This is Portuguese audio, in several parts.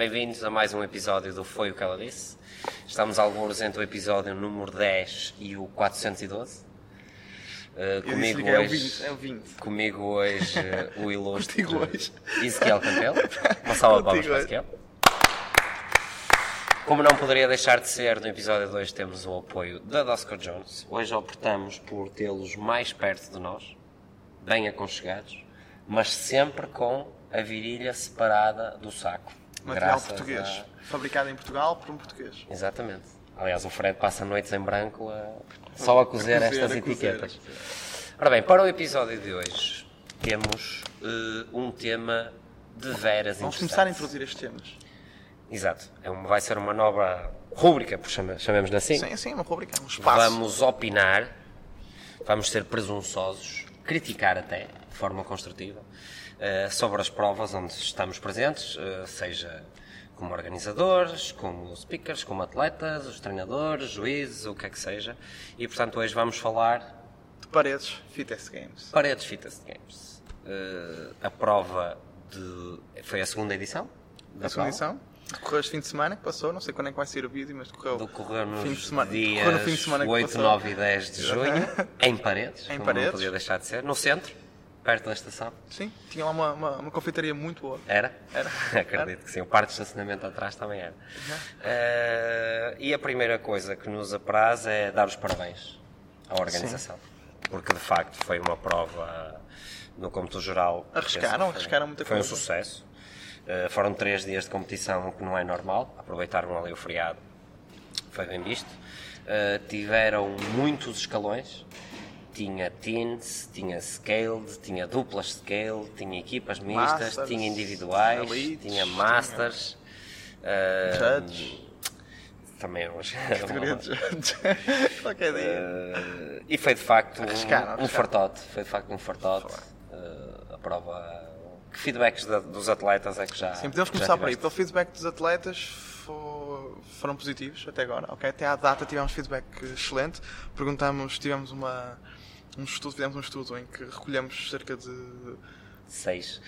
bem-vindos a mais um episódio do Foi o que ela disse. Estamos alguns entre o episódio número 10 e o 412. Uh, Eu comigo disse-lhe que é o hoje, 20. É o 20. comigo hoje uh, o ilustre hoje. Ezequiel Campelo. Uma salva de palmas para hoje. Ezequiel. Como não poderia deixar de ser, no episódio 2 temos o apoio da Dosco Jones. Hoje optamos por tê-los mais perto de nós, bem aconchegados, mas sempre com a virilha separada do saco. Material Graças português. a- Fabricado em Portugal por um português. Exatamente. Aliás, o Fred passa noites em branco a- só a cozer A cozer, estas a etiquetas. cozer. Ora bem, para o episódio de hoje temos eh, um tema de veras Vamos começar a introduzir estes temas. Exato. É um- vai ser uma nova rúbrica, chama- chamemos-lhe assim. Sim, sim, uma rubrica, um espaço. Vamos opinar, vamos ser presunçosos, criticar até, forma construtiva, eh, sobre as provas onde estamos presentes, eh, seja como organizadores, como speakers, como atletas, os treinadores, juízes, o que é que seja. E portanto hoje vamos falar De paredes, Fitness Games. Paredes Fitness Games. Eh, a prova de. Foi a segunda edição? da A segunda edição. Decorreu este fim de semana que passou, não sei quando é que vai ser o vídeo, mas decorreu, Decorreu nos fim de semana, dias no fim de semana que 8, passou. 9 e 10 de junho, em Paredes, Em Paredes. não podia deixar de ser, no centro, perto da estação. Sim, tinha lá uma, uma, uma confeitaria muito boa. Era? Era. Acredito que sim. O parque de estacionamento atrás também era. Eh, e a primeira coisa que nos apraz é dar os parabéns à organização. Porque de facto foi uma prova no cômputo geral. Arriscaram, foi- arriscaram muita Foi um coisa. sucesso. Eh, foram três dias de competição, o que não é normal. Aproveitaram ali o feriado. Foi bem visto. Eh, tiveram muitos escalões. Tinha teens, tinha scaled, tinha duplas scaled, tinha equipas mistas, Masters, tinha individuais, elites, tinha masters. eh, Judge. também hoje. Categoria de judge. Qualquer dia. Eh, e foi de facto Arriscaram, um, um fartote. Foi de facto um fartote. Eh, a prova. Que feedbacks da- dos atletas é que já. Sim, podemos começar por aí. Pelo feedback dos atletas fo- foram positivos até agora. ok? Até à data tivemos feedback excelente. Perguntamos, tivemos uma, um estudo, fizemos um estudo em que recolhemos cerca de Seis.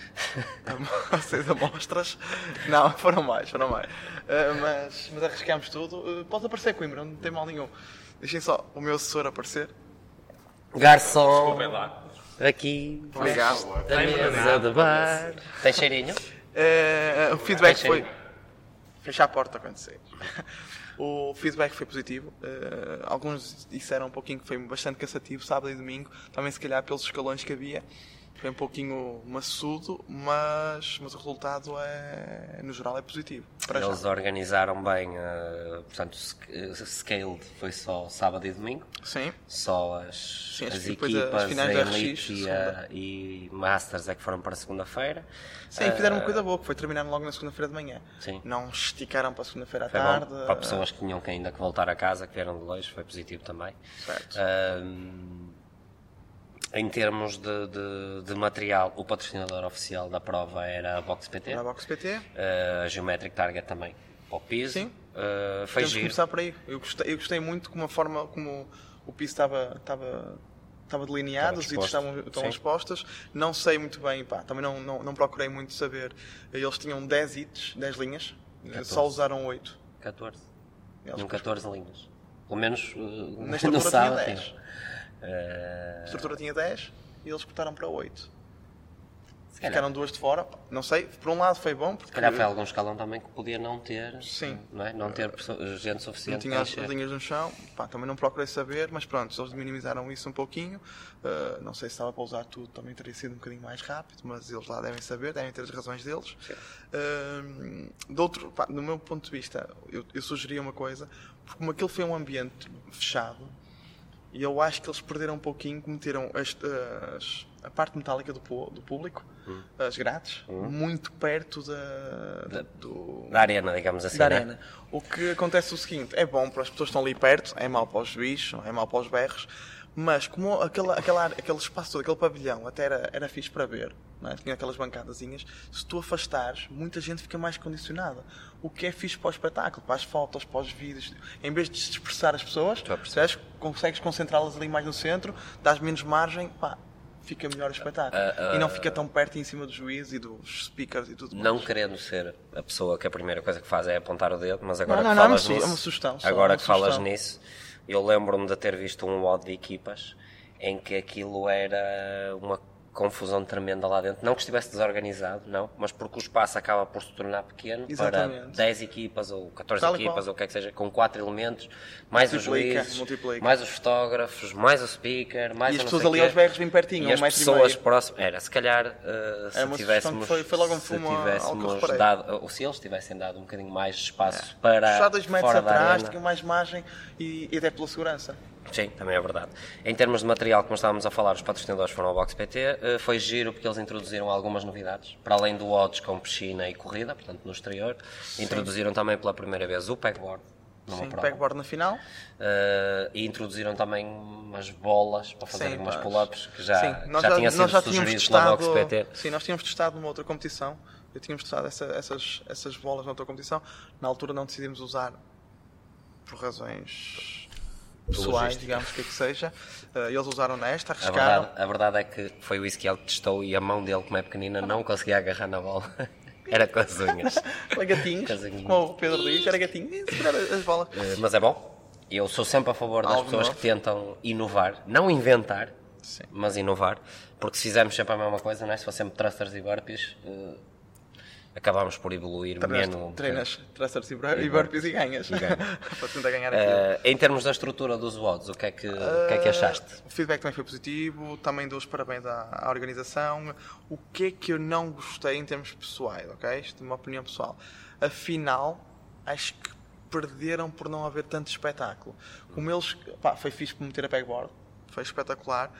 seis amostras. Não, foram mais, foram mais. Uh, mas, mas arriscámos tudo. Uh, pode aparecer Coimbra, não tem mal nenhum. Deixem só o meu assessor aparecer. Garçom. Aqui. Obrigado. Da mesa de bar. Tem cheirinho? Uh, o feedback foi. Aí. Fecha a porta sair. O feedback foi positivo. Uh, alguns disseram um pouquinho que foi bastante cansativo, sábado e domingo. Também, se calhar, pelos escalões que havia. Foi um pouquinho maçudo, mas, mas o resultado é, no geral, é positivo. Para já. Eles organizaram bem, eh, portanto, eh, Scaled foi só sábado e domingo. Sim. Só as, Sim, as depois as equipas, finais a da RX Elite e, a, e Masters é que foram para segunda-feira. Sim, fizeram uma Eh, coisa boa, que foi terminar logo na segunda-feira de manhã. Sim. Não esticaram para a segunda-feira à Foi tarde. bom. Para pessoas que tinham que ainda que voltar a casa, que vieram de longe, foi positivo também. Certo. Ahm, em termos de, de- de material, o patrocinador oficial da prova era a Box PT. Na Box PT. Uh, a Geometric Target também, para o piso. Sim. Uh, foi Temos que giro. começar por aí. Eu gostei, eu gostei muito como a forma como o piso estava, estava, estava delineado, os itens estavam, estão Sim. expostos. Não sei muito bem, pá, também não, não, não procurei muito saber. Eles tinham 10 itens, 10 linhas, só usaram 8. 14. Eles Tinham 14 linhas. Pelo menos uh, Na no sábado 10. tinham. A Uh, estrutura tinha 10 e eles cortaram para 8. se calhar, Ficaram duas de fora. Não sei, por um lado foi bom, porque se calhar foi algum escalão também que podia não ter, Sim. não, é? não ter perso- gente não suficiente tinha para as linhas no chão. Pá, também não procurei saber, mas pronto, eles minimizaram isso um pouquinho. Uh, não sei se estava para usar tudo, também teria sido um bocadinho mais rápido, mas eles lá devem saber, devem ter as razões deles. Uh, de outro, pá, do meu ponto de vista, eu, eu sugeria uma coisa, porque como aquele foi um ambiente fechado, e eu acho que eles perderam um pouquinho, que meteram as- as- a parte metálica do, do público, as grades, muito perto da, do, Da arena, digamos assim. da né? arena. O que acontece é o seguinte: é bom para as pessoas que estão ali perto, é mau para os bichos, é mau para os berros, mas como aquela, aquela, área- aquele espaço todo, aquele pavilhão, até era, era fixe para ver, não é? tinha aquelas bancadazinhas, se tu afastares, muita gente fica mais condicionada. O que é fixe para o espetáculo, para as fotos, para os vídeos. Em vez de dispersar as pessoas, percebes? consegues concentrá-las ali mais no centro, dás menos margem, pá, fica melhor o espetáculo. Uh, uh, e não fica tão perto em cima do juiz e dos speakers e tudo Não mais. querendo ser a pessoa que a primeira coisa que faz é apontar o dedo, mas agora Não, que não, não, falas é uma nisso, é uma sugestão agora uma que falas sugestão. nisso, eu lembro-me de ter visto um odd de equipas em que aquilo era uma confusão tremenda lá dentro. Não que estivesse desorganizado, não, mas porque o espaço acaba por se tornar pequeno Exatamente. para 10 equipas ou 14 Tal equipas ou o que é que seja, com 4 elementos, mais os Multiplica, juízes, multiplica. mais os fotógrafos, mais o speaker, mais E as pessoas ali aos berros bem pertinho, E um as pessoas próximas. Era, se calhar, uh, se É tivéssemos. foi- foi logo um se tivéssemos dado, ou se eles tivessem dado um bocadinho mais de espaço para. Puxar dois metros fora da atrás, tinha mais margem e, e até pela segurança. Sim, também é verdade. Em termos de material, como estávamos a falar, os patrocinadores foram ao Box PT. eh, Foi giro porque eles introduziram algumas novidades. Para além do odds com piscina e corrida, portanto no exterior, introduziram também pela primeira vez o pegboard. Sim, prova. pegboard na final. Eh, e introduziram também umas bolas para fazer Sim, umas pull-ups que já, Sim, nós já, já, tinha sido nós já tínhamos sugerido pela Box testado. PT. Sim, nós tínhamos testado numa outra competição. Eu tínhamos testado essa- essas, essas bolas na outra competição. Na altura não decidimos usar por razões pessoais, digamos que é que seja. Eh, eles usaram nesta, A arriscaram. verdade, a verdade é que foi o isso que testou e a mão dele, como é pequenina, não conseguia agarrar na bola. Era com as unhas. Foi gatinhos, como o Pedro diz, era gatinho. As bolas. Eh, Mas é bom. Eu sou sempre a favor das Algo pessoas novo. que tentam inovar, não inventar, Sim. mas inovar, porque se fizermos sempre a mesma coisa, não é? se for sempre thrusters e burpees, eh, acabamos por evoluir Treinas, menos. treinas thrusters e e burpees e ganhas. ganho. Para tentar ganhar. Eh, em termos da estrutura dos WODs, o que é que, o que, é que achaste? O feedback também foi positivo, também dou os parabéns à, à organização. O que é que eu não gostei em termos pessoais, ok? Isto é uma opinião pessoal. Afinal, acho que perderam por não haver tanto espetáculo. Como eles. Pá, foi fixe por meter a pegboard, foi espetacular.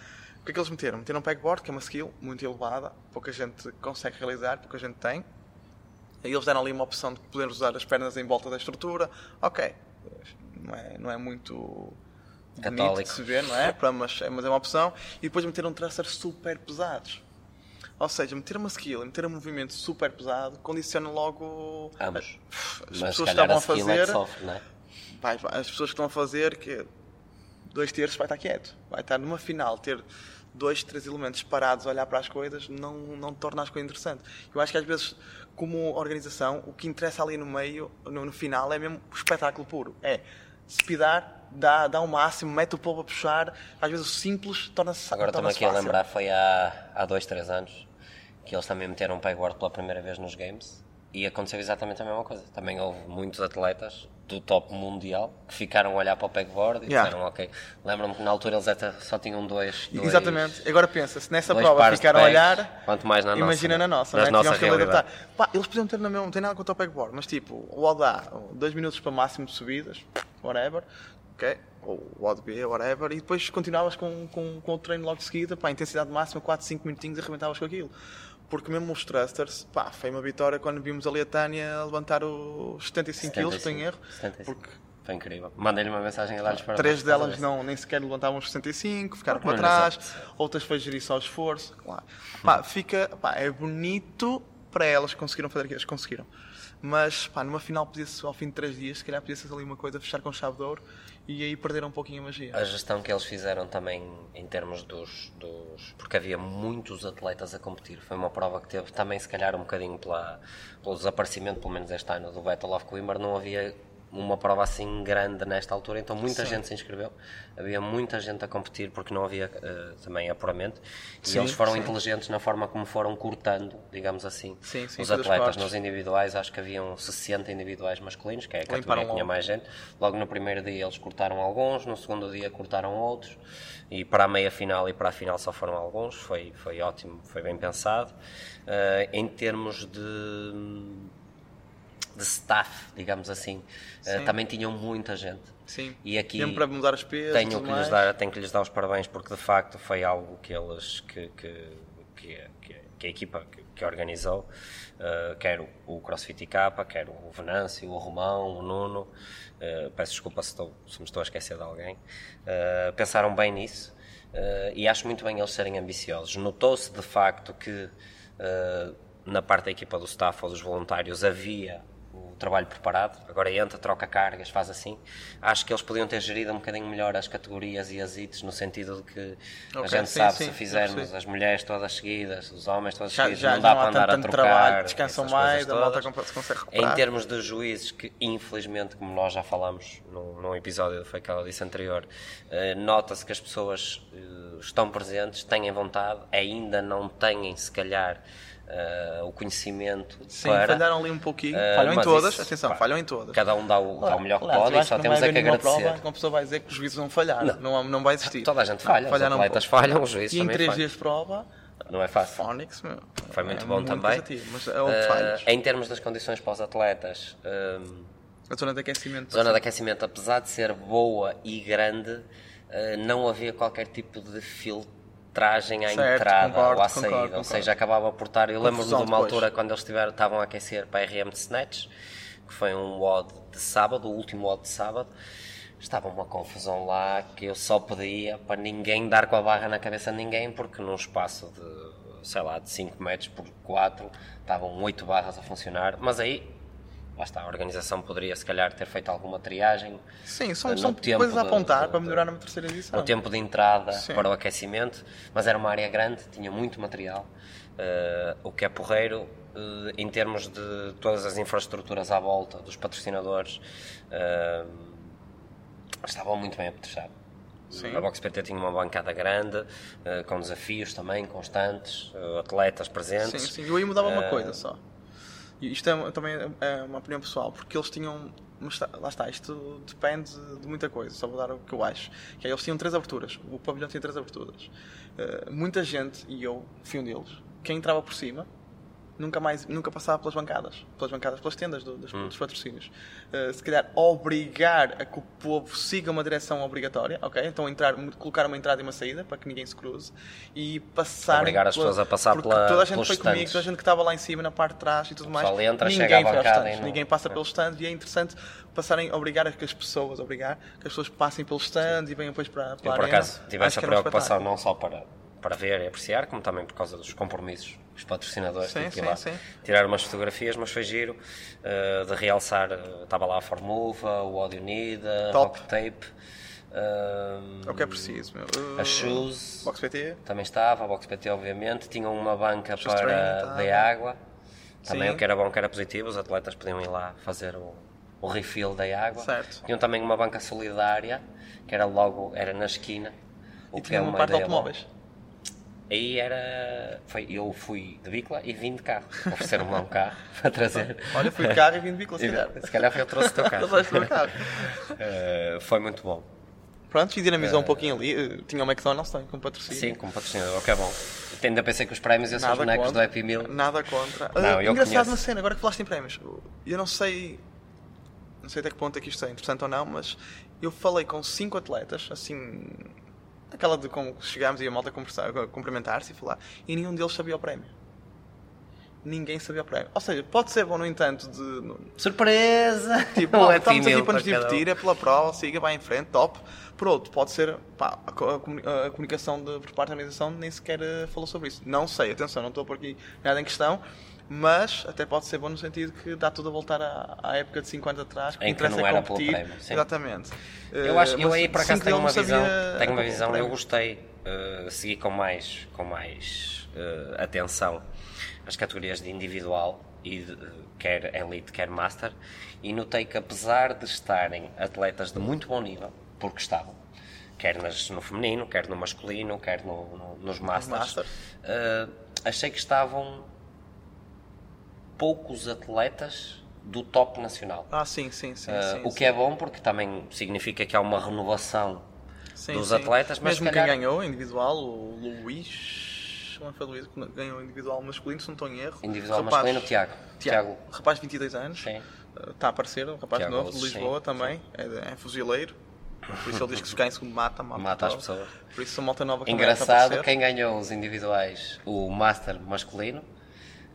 O que é que eles meteram? Meteram um pegboard, que é uma skill muito elevada, pouca gente consegue realizar, pouca gente tem. Eles deram ali uma opção de poder usar as pernas em volta da estrutura. Ok, não é, não é muito bonito Católico. de se ver, não é? Mas, é- mas é uma opção. E depois meter um tracer super pesados. Ou seja, meter uma skill e meter um movimento super pesado condiciona logo Ambos. as Mas pessoas que estavam a é fazer. sofre, não é? Vai, vai, as pessoas que estão a fazer que dois terços vai estar quieto. Vai estar numa final, ter dois, três elementos parados a olhar para as coisas não, não torna as coisas interessantes. Eu acho que às vezes, como organização, o que interessa ali no meio, no, no final, é mesmo o espetáculo puro. É speedar, dá, dá o máximo, mete o povo a puxar. Às vezes o simples torna-se Agora estou-me aqui a fácil. lembrar, foi há, há dois, três anos que eles também meteram um pegboard pela primeira vez nos games e aconteceu exatamente a mesma coisa. Também houve muitos atletas do top mundial que ficaram a olhar para o pegboard e Yeah. disseram ok. Lembro-me que na altura eles até só tinham dois. dois Exatamente. Agora pensa, se nessa dois prova ficaram a olhar, quanto mais na imagina nossa, na nossa, né? nossa Tivemos que adaptar. Pá, eles podiam ter na mesma, não tem nada contra o pegboard, mas tipo, o OD A, 2 minutos para máximo de subidas, whatever, ok? Ou o OD B, whatever, e depois continuavas com, com, com o treino logo de seguida, pá, intensidade máxima, 4, 5 minutinhos e arrebentavas com aquilo. Porque mesmo os thrusters, pá, foi uma vitória quando vimos ali a Tânia levantar os 75 kg, sem erro, 75. porque Foi incrível. Mandei-lhe uma mensagem a dar-lhes para Três delas não, nem sequer levantavam os 65, ficaram para trás, outras foi gerir só o esforço. Claro. Pá, fica, pá, é bonito para elas conseguiram fazer aquilo, elas conseguiram. Mas pá, numa final podia-se, ao fim de três dias, se calhar podia-se ali uma coisa, fechar com chave de ouro e aí perderam um pouquinho a magia. A gestão que eles fizeram também em termos dos, dos- Porque havia muitos atletas a competir. Foi uma prova que teve também, se calhar, um bocadinho pela, pelo desaparecimento, pelo menos este ano, do Battle of Coimbra. Não havia uma prova assim grande nesta altura, então muita Sim. gente se inscreveu. Havia muita gente a competir porque não havia eh, também apuramento. E Sim, eles foram sim. inteligentes na forma como foram cortando, digamos assim, Sim, sim, os atletas nos individuais. Acho que haviam 60 individuais masculinos, que é a categoria Limparam que tinha logo. mais gente. Logo no primeiro dia eles cortaram alguns, no segundo dia cortaram outros e para a meia final e para a final só foram alguns. Foi, foi ótimo, foi bem pensado. Eh, em termos de, de staff, digamos assim, Sim. também tinham muita gente. Sim. E aqui para mudar as pesos. e tenho que, lhes dar, tenho que lhes dar os parabéns porque de facto foi algo que eles que, que, que, que- a equipa que, que organizou, eh, quer o, o CrossFit Capa, quer o Venâncio, o Romão, o Nuno, eh, peço desculpa se, estou, se me estou a esquecer de alguém, eh, pensaram bem nisso e acho muito bem eles serem ambiciosos. Notou-se de facto que na parte da equipa do staff ou dos voluntários havia o trabalho preparado. Agora entra, troca cargas, faz assim. Acho que eles podiam ter gerido um bocadinho melhor as categorias e as hits, no sentido de que a Ok, gente sim, sabe sim, se fizermos as mulheres todas seguidas, os homens todos Já, seguidos, já, não dá não para andar tanto, a tanto trocar. trabalho, descansam mais, a malta todas. se consegue Em recuperar. termos de juízes, que infelizmente, como nós já falamos num, num episódio foi que ela disse anterior, eh, nota-se que as pessoas eh, estão presentes, têm vontade, ainda não têm, se calhar, eh, o conhecimento Sim, para. falharam ali um pouquinho. Eh, falham em todas, isso, atenção, pá, falham em todas. Cada um dá o, dá o melhor que Aliás, pode e só temos não é que agradecer. prova uma pessoa vai dizer que os juízes vão falhar. Não, não, vai existir. Toda a gente falha, os falharam um atletas pouco. falham, os juízes E em também 3 falham. dias de prova, Não é fácil. Phonics, meu, Foi muito é bom também. cansativo, mas é falhas. em termos das condições para os atletas, ehm, A zona de aquecimento. A zona de aquecimento, apesar de ser boa e grande, não havia qualquer tipo de filtragem à Certo, entrada concordo, ou à concordo, saída. Ou concordo. seja, acabava por estar. Eu lembro-me de uma depois. altura quando eles estiveram, estavam a aquecer para a RM de Snatch, que foi um WOD de sábado, o último WOD de sábado. Estava uma confusão lá que eu só pedia para ninguém dar com a barra na cabeça de ninguém, porque num espaço de, sei lá, de 5 metros por 4, estavam 8 barras a funcionar. Mas aí, lá está, a organização poderia se calhar ter feito alguma triagem Sim, são, no são coisas a apontar de- para melhorar na terceira edição. no tempo de entrada Sim. para o aquecimento, mas era uma área grande, tinha muito material, eh, o que é porreiro eh, em termos de todas as infraestruturas à volta, dos patrocinadores, eh, estavam muito bem apetrechados. Sim. A Box PT tinha uma bancada grande, eh, com desafios também constantes, eh, atletas Sim, presentes. sim. Eu aí mudava uma Eh, coisa só. Isto é, também é uma opinião pessoal, porque eles tinham. está- lá está, isto depende de muita coisa, só vou dar o que eu acho. Que é, eles tinham três aberturas, o pavilhão tinha três aberturas. Eh, muita gente, e eu fui um deles, quem entrava por cima nunca mais nunca passava pelas bancadas, pelas bancadas, pelas tendas do- dos, dos patrocínios. Eh, se calhar obrigar a que o povo siga uma direção obrigatória, ok? Então entrar, colocar uma entrada e uma saída para que ninguém se cruze e passar Obrigar as pessoas a passar porque pela- toda a gente foi comigo, stands. toda a gente que estava lá em cima na parte de trás e tudo mais. entra, ninguém foi aos stands, não- ninguém passa é. pelos stands e é interessante passarem obrigar a que as pessoas obrigar que as pessoas passem pelos stands e venham depois para, para Eu, a por acaso, tive Acho essa que era um preocupação não só para, para ver e apreciar, como também por causa dos compromissos, os patrocinadores. Sim, sim, lá sim. tirar umas fotografias, mas foi giro eh, de realçar. eh, Estava lá a Formuva, o Audio Unida, Top. Rock Tape. eh, É o que é preciso. Uh, A Shoes Box PT. também estava, a Box PT, obviamente. Tinham uma banca Shoes para tá. de água. Também o que era bom, que era positivo, os atletas podiam ir lá fazer o, o refill da água. Certo. Tinham também uma banca solidária, que era logo, era na esquina. O E que tinha é uma parte de automóveis. Aí era. Foi, eu fui de bicla e vim de carro. Ofereceram-me lá um carro para trazer. Olha, fui de carro e vim de bicla, se calhar. se calhar foi eu trouxe o teu carro. Carro. Eh, foi muito bom. Pronto, e dinamizou um pouquinho ali. Uh, Tinha o McDonald's também com patrocínio. Sim, como patrocinador, é bom. Ainda pensei que os prémios iam ser os bonecos contra. do Happy Meal. Nada contra. Não, Uh, eu engraçado conheço. na cena, agora que falaste em prémios. Eu não sei. Não sei até que ponto é que isto é interessante ou não, mas eu falei com cinco atletas, assim. Aquela de como chegámos e a malta cumprimentar-se e falar, e nenhum deles sabia o prémio. Ninguém sabia o prémio. Ou seja, pode ser bom, no entanto, de. Surpresa! Tipo, oh, Happy estamos aqui para nos divertir, é pela prova, siga, vai em frente, top. Por outro, pode ser, pá, a comunicação de, por parte da organização nem sequer eh, falou sobre isso. Não sei, atenção, não estou por aqui nada em questão, mas até pode ser bom no sentido que dá tudo a voltar à, à época de 5 anos atrás, que Em que não era pelo competir. prémio, sim. Exatamente. Eu, Eh, acho, eu mas aí por acaso tenho uma visão, tenho uma visão, eu gostei, eh, segui com mais, com mais eh, atenção as categorias de individual, e de- quer Elite, quer Master, e notei que apesar de estarem atletas de muito bom nível, porque estavam, quer nas- no feminino, quer no masculino, quer no- no- nos Masters, Master. eh, achei que estavam poucos atletas do top nacional. Ah, sim, sim, sim. Uh, sim, o sim. que é bom porque também significa que há uma renovação Sim, dos sim. atletas, mas Mesmo calhar- quem ganhou individual, o Luís, como foi o Luís, ganhou individual masculino, se não estou em erro. individual Rapaz- masculino, Tiago. Tiago, rapaz de 22 anos, Sim. está a aparecer, um rapaz Tiago novo de Lisboa sim, também, é, é fuzileiro. Por isso ele diz que se cai em segundo mata, mata, Mata as pessoas. Por isso a malta nova Engraçado, quem ganhou os individuais, o Master masculino,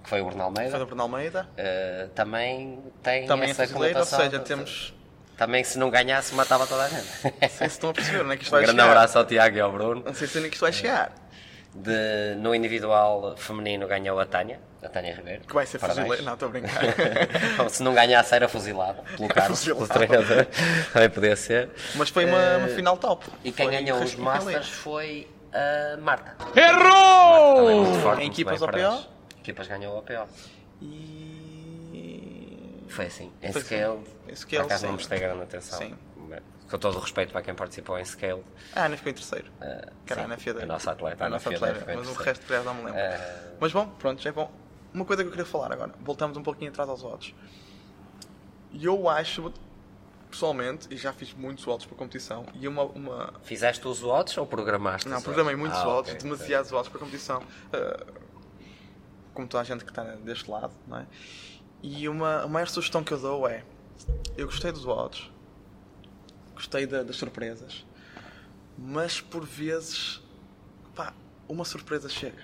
que foi o Bruno Almeida, Foi do Bruno Almeida. uh, também tem Também essa fuzileiro, ou conotação. seja, temos. Também se não ganhasse matava toda a gente. Não sei se estão a perceber onde é que isto um vai grande chegar. abraço ao Tiago e ao Bruno. Não sei se onde é que isto vai chegar. De, no individual feminino ganhou a Tânia, a Tânia Ribeiro. Que vai ser fuzileiro. Não, estou a brincar. Ou se não ganhasse era fuzilado pelo Carlos, pelo Fuzilado. treinador. Também podia ser. Mas foi uma, uma final top. E quem Foi ganhou os Masters foi a Marta. Errou! Muito forte, Em equipas ao parabéns. Equipas ganhou o APO. E. Foi assim. Em Foi Scaled, assim. Em Scaled, por acaso não sim. prestei grande atenção. Sim. Com todo o respeito para quem participou em Scaled. Ah, Ana ficou em terceiro. Uh, Que era a sim, Ana Fiadeiro. A nossa atleta, A Ana nossa atleta. Mas o resto já não me lembro. Eh, Mas bom, pronto, já é bom. Uma coisa que eu queria falar agora. Voltamos um pouquinho atrás aos odds. E eu acho, pessoalmente, e já fiz muitos odds para competição, e uma, uma, Fizeste os odds ou programaste? Não, programei muitos Ah, odds, ok, demasiados odds para competição. Uh, como toda a gente que está deste lado, não é? E uma, a maior sugestão que eu dou é: eu gostei dos odds, gostei da- das surpresas, mas por vezes, pá, uma surpresa chega.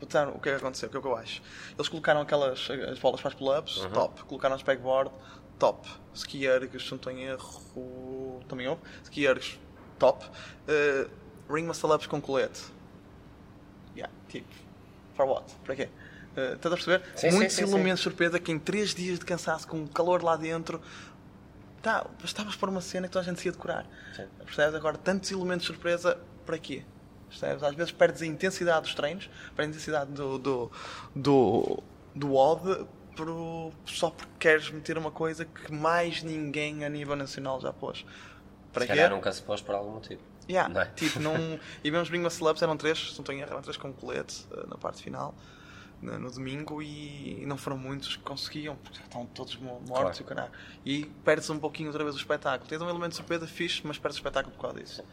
Vou o que é que aconteceu, o que é que eu acho. Eles colocaram aquelas as bolas para as pull-ups, Uhum. top. Colocaram os pegboard, top. Ski ergs, se não em erro, também houve. Ski ergs, top. Uh, ring muscle ups com colete. Yeah, tipo, for what? Para quê? Uh, estás a perceber? Sim, Muitos sim, sim. surpresa que em 3 dias de cansaço, com calor lá dentro, tá, bastavas para uma cena que toda a gente se ia decorar. Sim. Percebes? Agora, tantos elementos de surpresa, para quê? Percebes? Às vezes perdes a intensidade dos treinos, perdes a intensidade do, do, do, do odd pro- só porque queres meter uma coisa que mais ninguém a nível nacional já pôs. Para Se quê? calhar nunca se pôs por algum motivo. Yeah, Não é? tipo, não... e mesmo Bring Muscle Ups eram três, se não estou em erro, eram três com colete eh, na parte final, no, no domingo, e, e não foram muitos que conseguiam, porque já estão todos mo- mortos Claro. e caralho. E perdes um pouquinho outra vez o espetáculo. Tens um elemento de surpresa fixe, mas perdes o espetáculo por causa disso.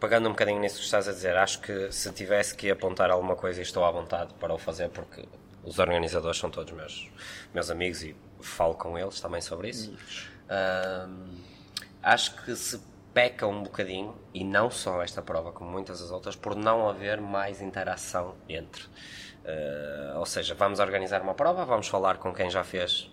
Pegando um bocadinho nisso que estás a dizer, acho que se tivesse que apontar alguma coisa e estou à vontade para o fazer, porque os organizadores são todos meus, meus amigos e falo com eles também sobre isso. Acho que se peca um bocadinho, e não só esta prova, como muitas as outras, por não haver mais interação entre. Ah, ou seja, vamos organizar uma prova, vamos falar com quem já fez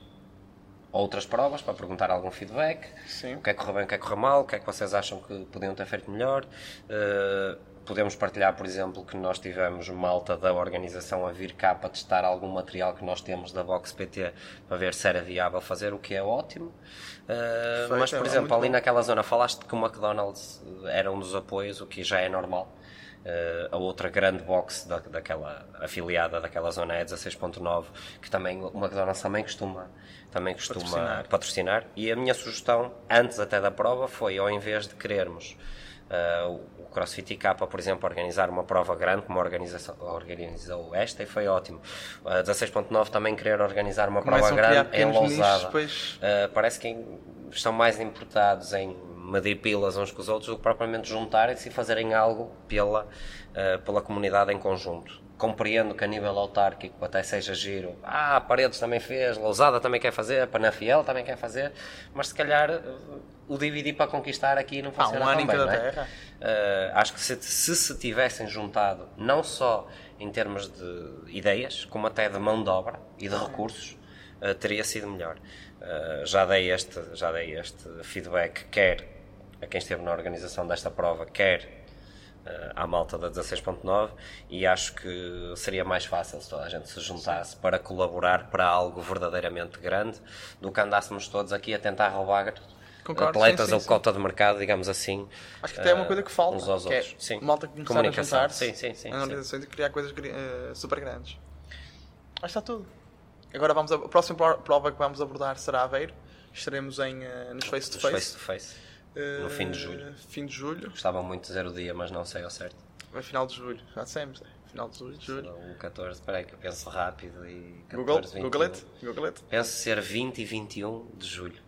outras provas para perguntar algum feedback. Sim. O que é que correu bem, o que é que correu mal, o que é que vocês acham que podiam ter feito melhor. Uh, podemos partilhar, por exemplo, que nós tivemos malta da organização a vir cá para testar algum material que nós temos da Box PT para ver se era viável fazer, o que é ótimo. Uh, mas, é por muito exemplo, ali bom. naquela zona, falaste que o McDonald's era um dos apoios, o que já é normal. Uh, a outra grande box da, daquela afiliada daquela zona é 16.9 que também o McDonald's também costuma também costuma Patrocinar. patrocinar. E a minha sugestão, antes até da prova, foi ao invés de querermos uh, o CrossFit IK, por exemplo, organizar uma prova grande, como organizou esta, e foi ótimo. A 16.9 também querer organizar uma Começam prova grande em pequenos nichos, Lousada. depois- Uh, parece que estão mais importados em medir pilas uns com os outros do que propriamente juntarem-se e fazerem algo pela, uh, pela comunidade em conjunto. Compreendo que a nível autárquico até seja giro. Ah, Paredes também fez, Lousada também quer fazer, Panafiel também quer fazer, mas se calhar uh, o dividir para conquistar aqui não funciona um ano tão bem, é? terra. Uh, acho que se, se se tivessem juntado, não só em termos de ideias, como até de mão de obra e de recursos, uh, teria sido melhor. Uh, já, dei este, já dei este feedback, quer a quem esteve na organização desta prova, quer uh, à malta da 16.9, e acho que seria mais fácil se toda a gente se juntasse para colaborar para algo verdadeiramente grande do que andássemos todos aqui a tentar roubar Concordo, atletas sim, sim, ou sim. cota de mercado, digamos assim. Acho que até é uma uh, coisa que falta. uns aos que é outros. Sim. Malta que começar a juntar-se Sim, sim, sim. em sim. organizações e criar coisas eh, super grandes. Acho que está tudo. Agora vamos a, a próxima pro- prova que vamos abordar será Aveiro. Estaremos em, eh, nos face to Nos face. face to face. Eh, no fim de julho. Fim de julho. Gostava muito de dizer o dia, mas não sei ao certo. É final de julho. Já dissemos. é. Final de julho. de julho. O 14, espera aí que eu penso rápido e 14, Google, 21. Google it. Google it. Penso ser 20 e 21 de julho.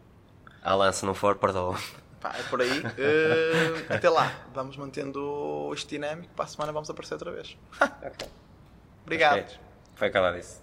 Alan, se não for, perdoa. Pá, é por aí. Eh, até lá. Vamos mantendo este dinâmico. Para a semana vamos aparecer outra vez. Ok. Obrigado. Foi o que ela disse.